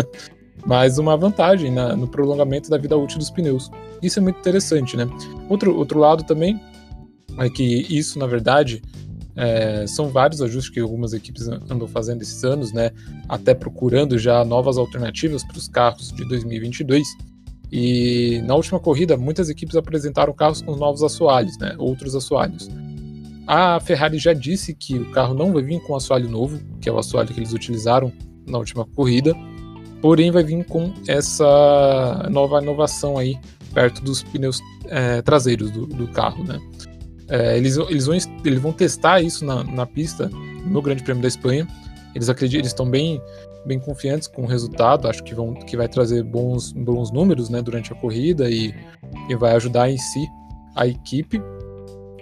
mas uma vantagem na, no prolongamento da vida útil dos pneus. Isso é muito interessante, né? Outro, outro lado também é que isso, na verdade, é, são vários ajustes que algumas equipes andam fazendo esses anos, né? Até procurando já novas alternativas para os carros de 2022. E na última corrida, muitas equipes apresentaram carros com novos assoalhos, né? Outros assoalhos. A Ferrari já disse que o carro não vai vir com assoalho novo, que é o assoalho que eles utilizaram na última corrida, porém vai vir com essa nova inovação aí perto dos pneus é, traseiros do, do, carro, né? É, eles, eles, vão, eles vão testar isso na, na pista no Grande Prêmio da Espanha. Eles acreditam, eles estão bem, bem confiantes com o resultado. Acho que, vão, que vai trazer bons, bons números né, durante a corrida e, e vai ajudar em si a equipe.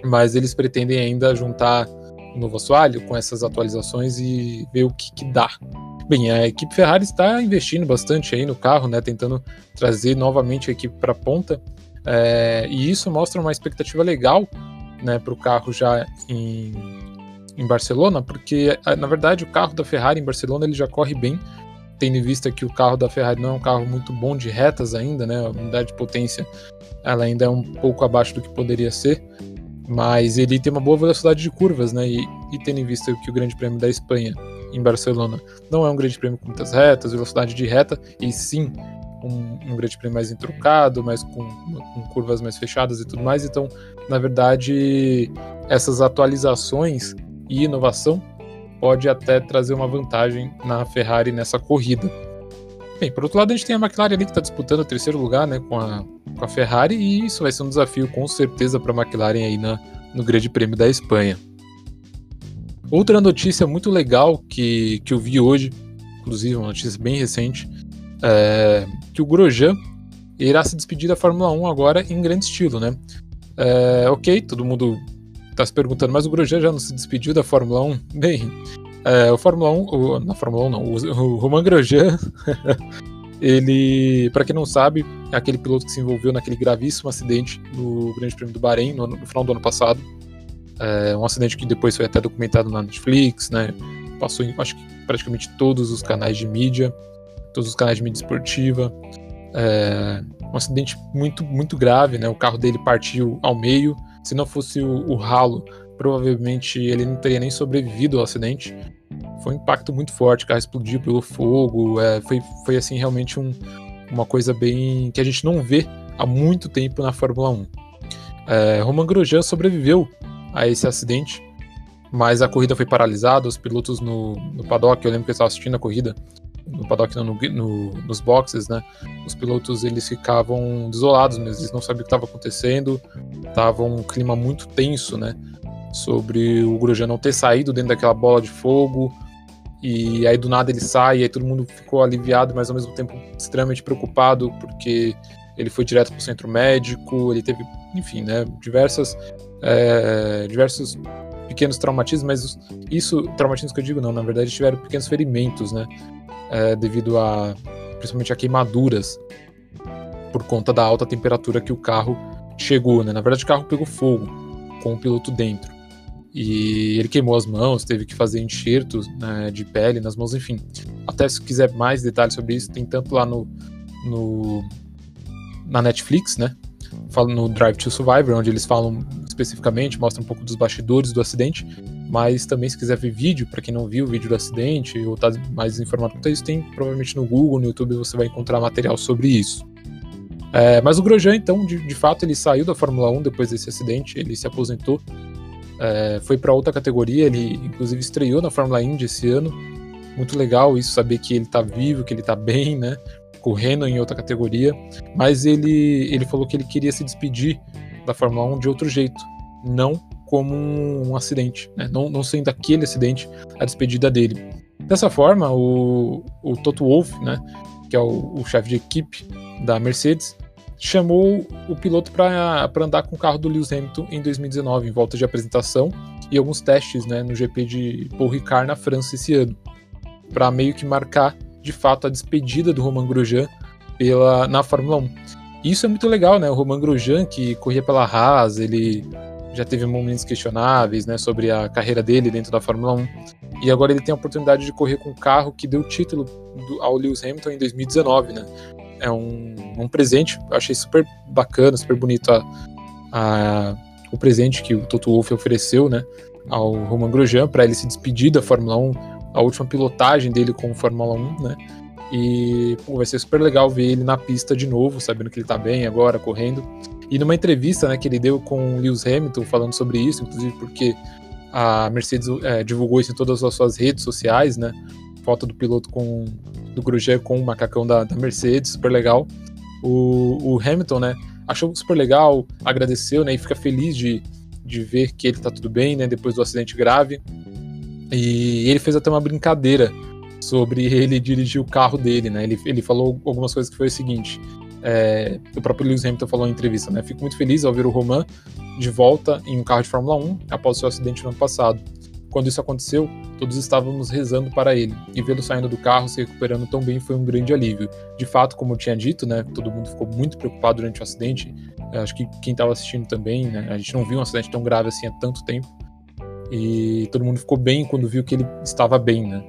Mas eles pretendem ainda juntar um novo assoalho com essas atualizações e ver o que, que dá. Bem, a equipe Ferrari está investindo bastante aí no carro, né, tentando trazer novamente a equipe para a ponta. É, e isso mostra uma expectativa legal né, para o carro já em, em Barcelona, porque na verdade o carro da Ferrari em Barcelona ele já corre bem, tendo em vista que o carro da Ferrari não é um carro muito bom de retas ainda, né, a unidade de potência ela ainda é um pouco abaixo do que poderia ser, mas ele tem uma boa velocidade de curvas, né, e, e tendo em vista que o Grande Prêmio da Espanha em Barcelona não é um grande prêmio com muitas retas, velocidade de reta, e sim um, um grande prêmio mais intrucado, mais com, com, curvas mais fechadas e tudo mais. Então, na verdade, essas atualizações e inovação pode até trazer uma vantagem na Ferrari nessa corrida. Bem, por outro lado, a gente tem a McLaren ali que está disputando o terceiro lugar né, com, a, com a Ferrari, e isso vai ser um desafio com certeza para a McLaren aí na, no Grande Prêmio da Espanha. Outra notícia muito legal que, que eu vi hoje, inclusive uma notícia bem recente, é que o Grosjean irá se despedir da Fórmula 1 agora em grande estilo, né? É, ok, todo mundo está se perguntando, mas o Grosjean já não se despediu da Fórmula 1? Bem, é, o Fórmula 1, o, na Fórmula 1 não, o, o Roman Grosjean, ele, para quem não sabe, é aquele piloto que se envolveu naquele gravíssimo acidente no Grande Prêmio do Bahrein no, no final do ano passado. É um acidente que depois foi até documentado na Netflix, né? Passou em acho que praticamente todos os canais de mídia, todos os canais de mídia esportiva. É um acidente muito, muito grave, né? O carro dele partiu ao meio. Se não fosse o, o ralo, provavelmente ele não teria nem sobrevivido ao acidente. Foi um impacto muito forte, o carro explodiu pelo fogo. É, foi, foi assim realmente um, uma coisa bem que a gente não vê há muito tempo na Fórmula 1. É, Roman Grosjean sobreviveu a esse acidente, mas a corrida foi paralisada, os pilotos no, no paddock, eu lembro que eu estava assistindo a corrida, no paddock no, no, nos boxes, né, os pilotos eles ficavam desolados mesmo, eles não sabiam o que estava acontecendo, tava um clima muito tenso, né, sobre o Grosjean não ter saído dentro daquela bola de fogo, e aí do nada ele sai, e aí todo mundo ficou aliviado, mas ao mesmo tempo extremamente preocupado, porque ele foi direto para o centro médico, ele teve, enfim, né, diversas é, diversos pequenos traumatismos, mas isso, traumatismos que eu digo não, na verdade tiveram pequenos ferimentos, né, é, devido a, principalmente a queimaduras, por conta da alta temperatura que o carro chegou, né, na verdade o carro pegou fogo, com o piloto dentro, e ele queimou as mãos, teve que fazer enxertos né, de pele nas mãos, enfim. Até se quiser mais detalhes sobre isso, tem tanto lá no, no na Netflix, né? no Drive to Survivor, onde eles falam especificamente, mostram um pouco dos bastidores do acidente, mas também se quiser ver vídeo, para quem não viu o vídeo do acidente ou tá mais informado quanto a isso, tem provavelmente no Google, no YouTube você vai encontrar material sobre isso. É, mas o Grosjean, então, de, de, fato, ele saiu da Fórmula 1 depois desse acidente, ele se aposentou, é, foi para outra categoria, ele inclusive estreou na Fórmula Indy esse ano. Muito legal isso, saber que ele está vivo, que ele está bem, né? correndo em outra categoria, mas ele, ele falou que ele queria se despedir da Fórmula 1 de outro jeito, não como um acidente, né? não, não sendo aquele acidente a despedida dele. Dessa forma, o, o Toto Wolff, né, que é o, o chefe de equipe da Mercedes, chamou o piloto para andar com o carro do Lewis Hamilton em 2019, em volta de apresentação e alguns testes né, no GP de Paul Ricard na França esse ano, para meio que marcar de fato a despedida do Romain Grosjean pela, na Fórmula 1. E isso é muito legal, né? O Romain Grosjean, que corria pela Haas, ele já teve momentos questionáveis né, sobre a carreira dele dentro da Fórmula 1. E agora ele tem a oportunidade de correr com um carro que deu título do, ao Lewis Hamilton em 2019, né? É um, um presente, eu achei super bacana, super bonito a, a, o presente que o Toto Wolff ofereceu, né? Ao Romain Grosjean para ele se despedir da Fórmula 1, a última pilotagem dele com Fórmula 1, né? E pô, vai ser super legal ver ele na pista de novo, sabendo que ele tá bem agora, correndo. E numa entrevista né, que ele deu com o Lewis Hamilton falando sobre isso, inclusive porque a Mercedes é, divulgou isso em todas as suas redes sociais, né? Foto do piloto com do Grosjean com o macacão da, da Mercedes, super legal. O, o, Hamilton, né? Achou super legal, agradeceu, né? E fica feliz de, de ver que ele tá tudo bem, né? Depois do acidente grave. E ele fez até uma brincadeira sobre ele dirigir o carro dele, né? Ele, ele falou algumas coisas que foi o seguinte: é, o próprio Lewis Hamilton falou em entrevista, né? Fico muito feliz ao ver o Roman de volta em um carro de Fórmula 1 após seu acidente no ano passado. Quando isso aconteceu, todos estávamos rezando para ele, e vê-lo saindo do carro se recuperando tão bem foi um grande alívio. De fato, como eu tinha dito, né, todo mundo ficou muito preocupado durante o acidente. Acho que quem estava assistindo também, né, a gente não viu um acidente tão grave assim há tanto tempo. E todo mundo ficou bem quando viu que ele estava bem, né?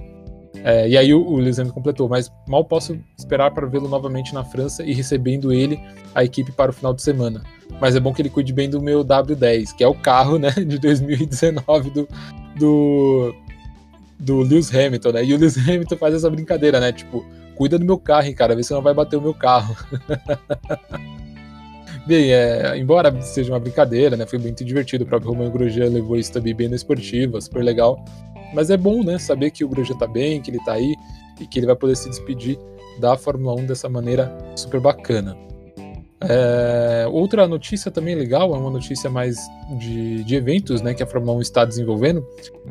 É, e aí o, o Lewis Hamilton completou, mas mal posso esperar para vê-lo novamente na França e recebendo ele, a equipe, para o final de semana. Mas é bom que ele cuide bem do meu W10, que é o carro né, de 2019 do, do, do Lewis Hamilton, né? E o Lewis Hamilton faz essa brincadeira, né? Tipo, cuida do meu carro, hein, cara, vê se não vai bater o meu carro. Bem, é, embora seja uma brincadeira, né? Foi muito divertido. O próprio Romain Grosjean levou isso também bem na esportiva, super legal. Mas é bom, né, saber que o Grosjean tá bem, que ele tá aí e que ele vai poder se despedir da Fórmula 1 dessa maneira super bacana. É, outra notícia também legal, é uma notícia mais de, de, eventos né, que a Fórmula 1 está desenvolvendo,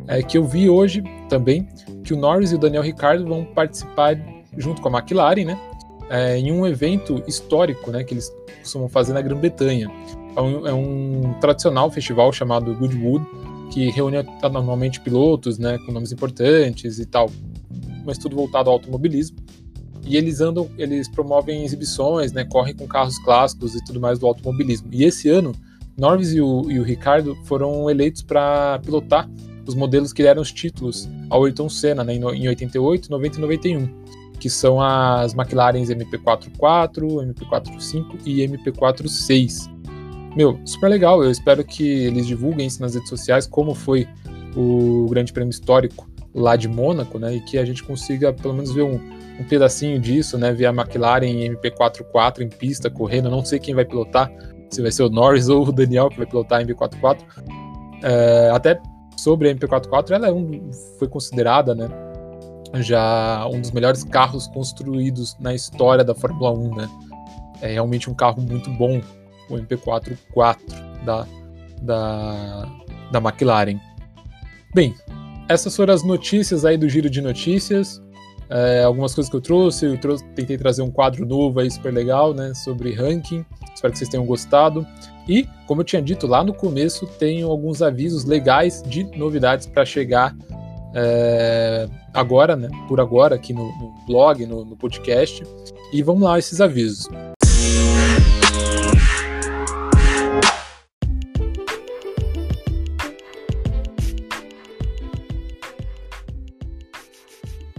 é que eu vi hoje também que o Norris e o Daniel Ricciardo vão participar junto com a McLaren né, é, em um evento histórico né, que eles costumam fazer na Grã-Bretanha. É um, é um tradicional festival chamado Goodwood, que reúne normalmente pilotos, né, com nomes importantes e tal, mas tudo voltado ao automobilismo. E eles andam, eles promovem exibições, né, correm com carros clássicos e tudo mais do automobilismo. E esse ano, Norris e o, e o Ricardo foram eleitos para pilotar os modelos que deram os títulos ao Ayrton Senna né, em 88, 90 e 91, que são as McLarens MP44, MP45 e MP46 meu, super legal. Eu espero que eles divulguem isso nas redes sociais, como foi o Grande Prêmio Histórico lá de Mônaco, né? E que a gente consiga pelo menos ver um, um pedacinho disso, né? Ver a McLaren em MP44 em pista correndo. não sei quem vai pilotar, se vai ser o Norris ou o Daniel que vai pilotar a MP44. É, até sobre a MP44, ela é um, foi considerada, né? Já um dos melhores carros construídos na história da Fórmula 1, né? É realmente um carro muito bom o MP4 4 da, da, da McLaren. Bem, essas foram as notícias aí do Giro de Notícias. É, algumas coisas que eu trouxe, eu trouxe, tentei trazer um quadro novo aí super legal, né, sobre ranking. Espero que vocês tenham gostado. E, como eu tinha dito lá no começo, tenho alguns avisos legais de novidades para chegar é, agora, né, por agora, aqui no, no blog, no, no podcast. E vamos lá, esses avisos.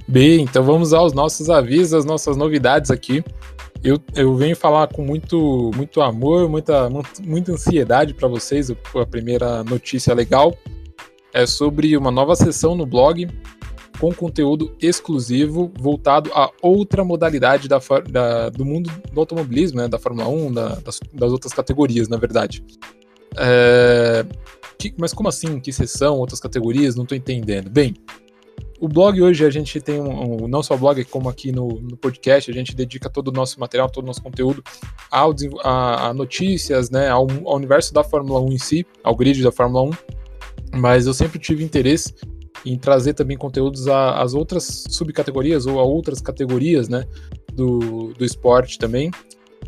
Bem, então vamos aos nossos avisos, as nossas novidades aqui. Eu, eu venho falar com muito, muito amor, muita, muita ansiedade para vocês. A primeira notícia legal é sobre uma nova sessão no blog com conteúdo exclusivo voltado a outra modalidade da, da, do mundo do automobilismo, né, da Fórmula 1, da, das, das, outras categorias, na verdade. É, que, mas como assim? Que sessão, outras categorias? Não estou entendendo. Bem, o blog hoje a gente tem um, um não só blog, como aqui no, no, podcast, a gente dedica todo o nosso material, todo o nosso conteúdo ao, a, a notícias, né, ao, ao, universo da Fórmula 1 em si, ao grid da Fórmula 1. Mas eu sempre tive interesse em trazer também conteúdos às outras subcategorias ou a outras categorias, né, do, do esporte também.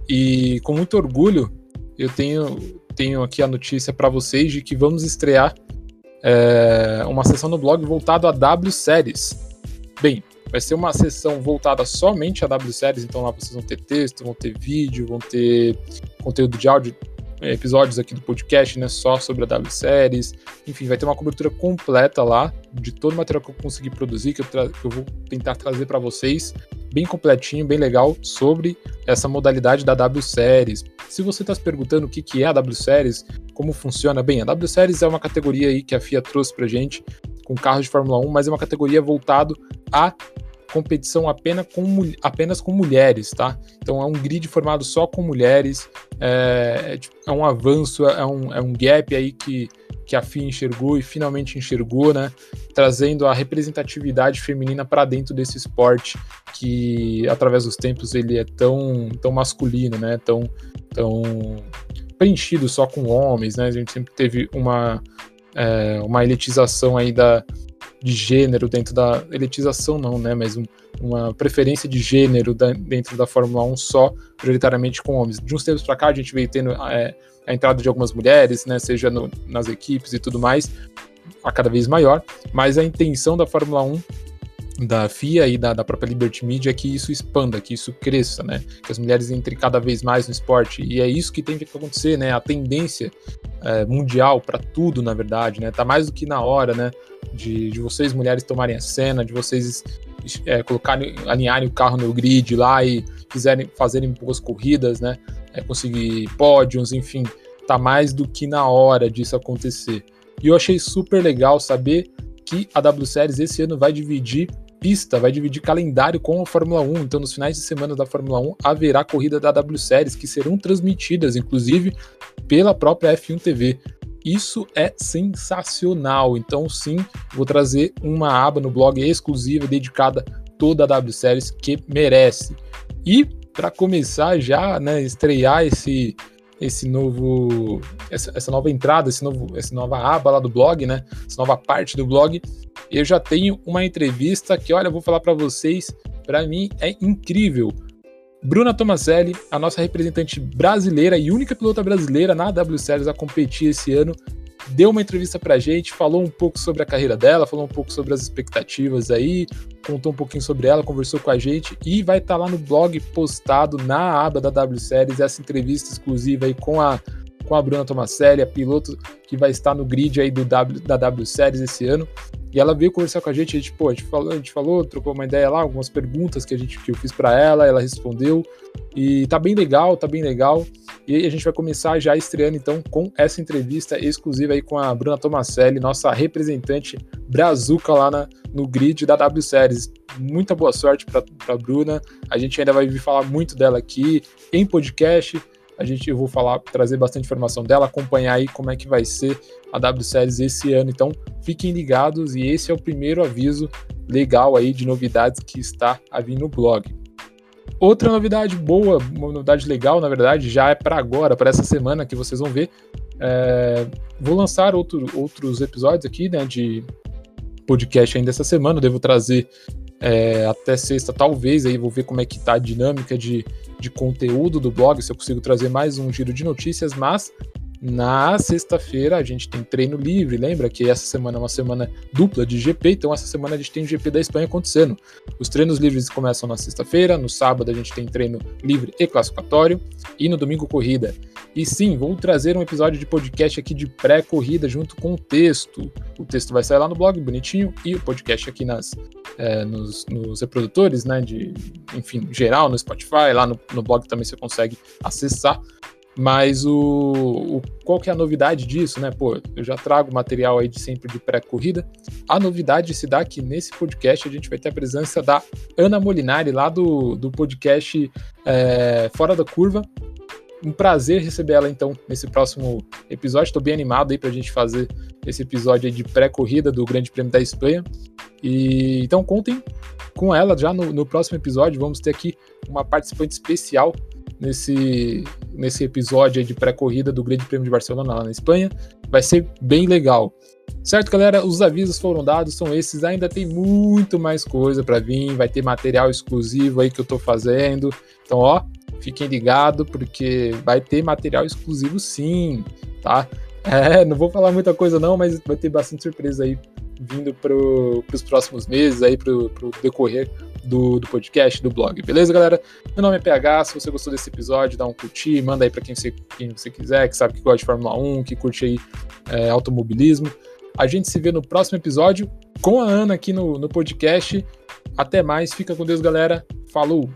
E com muito orgulho eu tenho, tenho aqui a notícia para vocês de que vamos estrear é, uma sessão no blog voltada a W Series. Bem, vai ser uma sessão voltada somente a W Series, então lá vocês vão ter texto, vão ter vídeo, vão ter conteúdo de áudio, é, episódios aqui do podcast, né, só sobre a W Series. Enfim, vai ter uma cobertura completa lá de todo o material que eu consegui produzir, que eu, que eu vou tentar trazer para vocês, bem completinho, bem legal, sobre essa modalidade da W Series. Se você está se perguntando o que, que é a W Series, como funciona, bem, a W Series é uma categoria aí que a FIA trouxe para gente com carros de Fórmula 1, mas é uma categoria voltado a competição apenas com, apenas com mulheres, tá? Então é um grid formado só com mulheres, é, é, tipo, é um avanço, é um, é um gap aí que, que a FIA enxergou e finalmente enxergou, né? Trazendo a representatividade feminina para dentro desse esporte que, através dos tempos, ele é tão, tão masculino, né? Tão, tão preenchido só com homens, né? A gente sempre teve uma, é, uma elitização aí da, de gênero dentro da elitização não, né, mas um, uma preferência de gênero da, dentro da Fórmula 1 só prioritariamente com homens. De uns tempos para cá a gente veio tendo é, a entrada de algumas mulheres, né, seja no, nas equipes e tudo mais, a cada vez maior, mas a intenção da Fórmula 1 da FIA e da, da, própria Liberty Media é que isso expanda, que isso cresça, né? Que as mulheres entrem cada vez mais no esporte. E é isso que tem que acontecer, né? A tendência é, mundial para tudo, na verdade, né? Tá mais do que na hora, né? De, de vocês, mulheres, tomarem a cena, de vocês é, colocarem, alinharem o carro no grid lá e quiserem fazerem boas corridas, né? É, conseguir pódios, enfim, tá mais do que na hora disso acontecer. E eu achei super legal saber que a W Series esse ano vai dividir pista, vai dividir calendário com a Fórmula 1. Então, nos finais de semana da Fórmula 1, haverá corrida da W Series, que serão transmitidas, inclusive, pela própria F1 TV. Isso é sensacional. Então, sim, vou trazer uma aba no blog exclusiva dedicada toda a W Series que merece. E para começar já, né, estrear esse esse novo essa, essa, nova entrada, esse novo essa nova aba lá do blog, né? Essa nova parte do blog, eu já tenho uma entrevista que, olha, eu vou falar para vocês, para mim é incrível. Bruna Tomaselli, a nossa representante brasileira e única pilota brasileira na W Series a competir esse ano, deu uma entrevista pra gente, falou um pouco sobre a carreira dela, falou um pouco sobre as expectativas aí, contou um pouquinho sobre ela, conversou com a gente e vai estar tá lá no blog postado na aba da W Series essa entrevista exclusiva aí com a com a Bruna Tomaselli, a piloto que vai estar no grid aí do w, da W Series esse ano. E ela veio conversar com a gente, a gente, pô, a gente falou, a gente falou, trocou uma ideia lá, algumas perguntas que a gente que eu fiz para ela, ela respondeu. E tá bem legal, tá bem legal. E a gente vai começar já estreando então com essa entrevista exclusiva aí com a Bruna Tomaselli, nossa representante brazuca lá na, no grid da W Series. Muita boa sorte para Bruna. A gente ainda vai vir falar muito dela aqui em podcast a gente eu vou falar, trazer bastante informação dela, acompanhar aí como é que vai ser a W Series esse ano. Então, fiquem ligados e esse é o primeiro aviso legal aí de novidades que está a vir no blog. Outra novidade boa, uma novidade legal, na verdade, já é para agora, para essa semana que vocês vão ver. É, vou lançar outro, outros episódios aqui, né, de podcast ainda essa semana. Devo trazer é, até sexta, talvez, aí vou ver como é que tá a dinâmica de de conteúdo do blog, se eu consigo trazer mais um giro de notícias, mas na sexta-feira a gente tem treino livre, lembra que essa semana é uma semana dupla de GP, então essa semana a gente tem o GP da Espanha acontecendo. Os treinos livres começam na sexta-feira, no sábado a gente tem treino livre e classificatório, e no domingo corrida. E sim, vou trazer um episódio de podcast aqui de pré-corrida junto com o texto. O texto vai sair lá no blog, bonitinho, e o podcast aqui nas, é, nos, nos, reprodutores, né, de, enfim, geral, no Spotify, lá no, no blog também você consegue acessar. Mas o, o, qual que é a novidade disso, né? Pô, eu já trago material aí de sempre de pré-corrida. A novidade se dá que nesse podcast a gente vai ter a presença da Ana Molinari, lá do, do podcast é, Fora da Curva. Um prazer receber ela então nesse próximo episódio. Estou bem animado aí para a gente fazer esse episódio de pré-corrida do Grande Prêmio da Espanha. E então contem com ela já no, no próximo episódio. Vamos ter aqui uma participante especial nesse, nesse episódio de pré-corrida do Grande Prêmio de Barcelona lá na Espanha. Vai ser bem legal. Certo, galera? Os avisos foram dados, são esses. Ainda tem muito mais coisa para vir. Vai ter material exclusivo aí que eu tô fazendo. Então, ó, fiquem ligados, porque vai ter material exclusivo sim, tá? É, não vou falar muita coisa não, mas vai ter bastante surpresa aí vindo para os próximos meses, aí para o decorrer do, do, podcast, do blog. Beleza, galera? Meu nome é PH. Se você gostou desse episódio, dá um curtir, manda aí para quem você, quem você quiser, que sabe que gosta de Fórmula 1, que curte aí é, automobilismo. A gente se vê no próximo episódio com a Ana aqui no, no podcast. Até mais, fica com Deus, galera. Falou!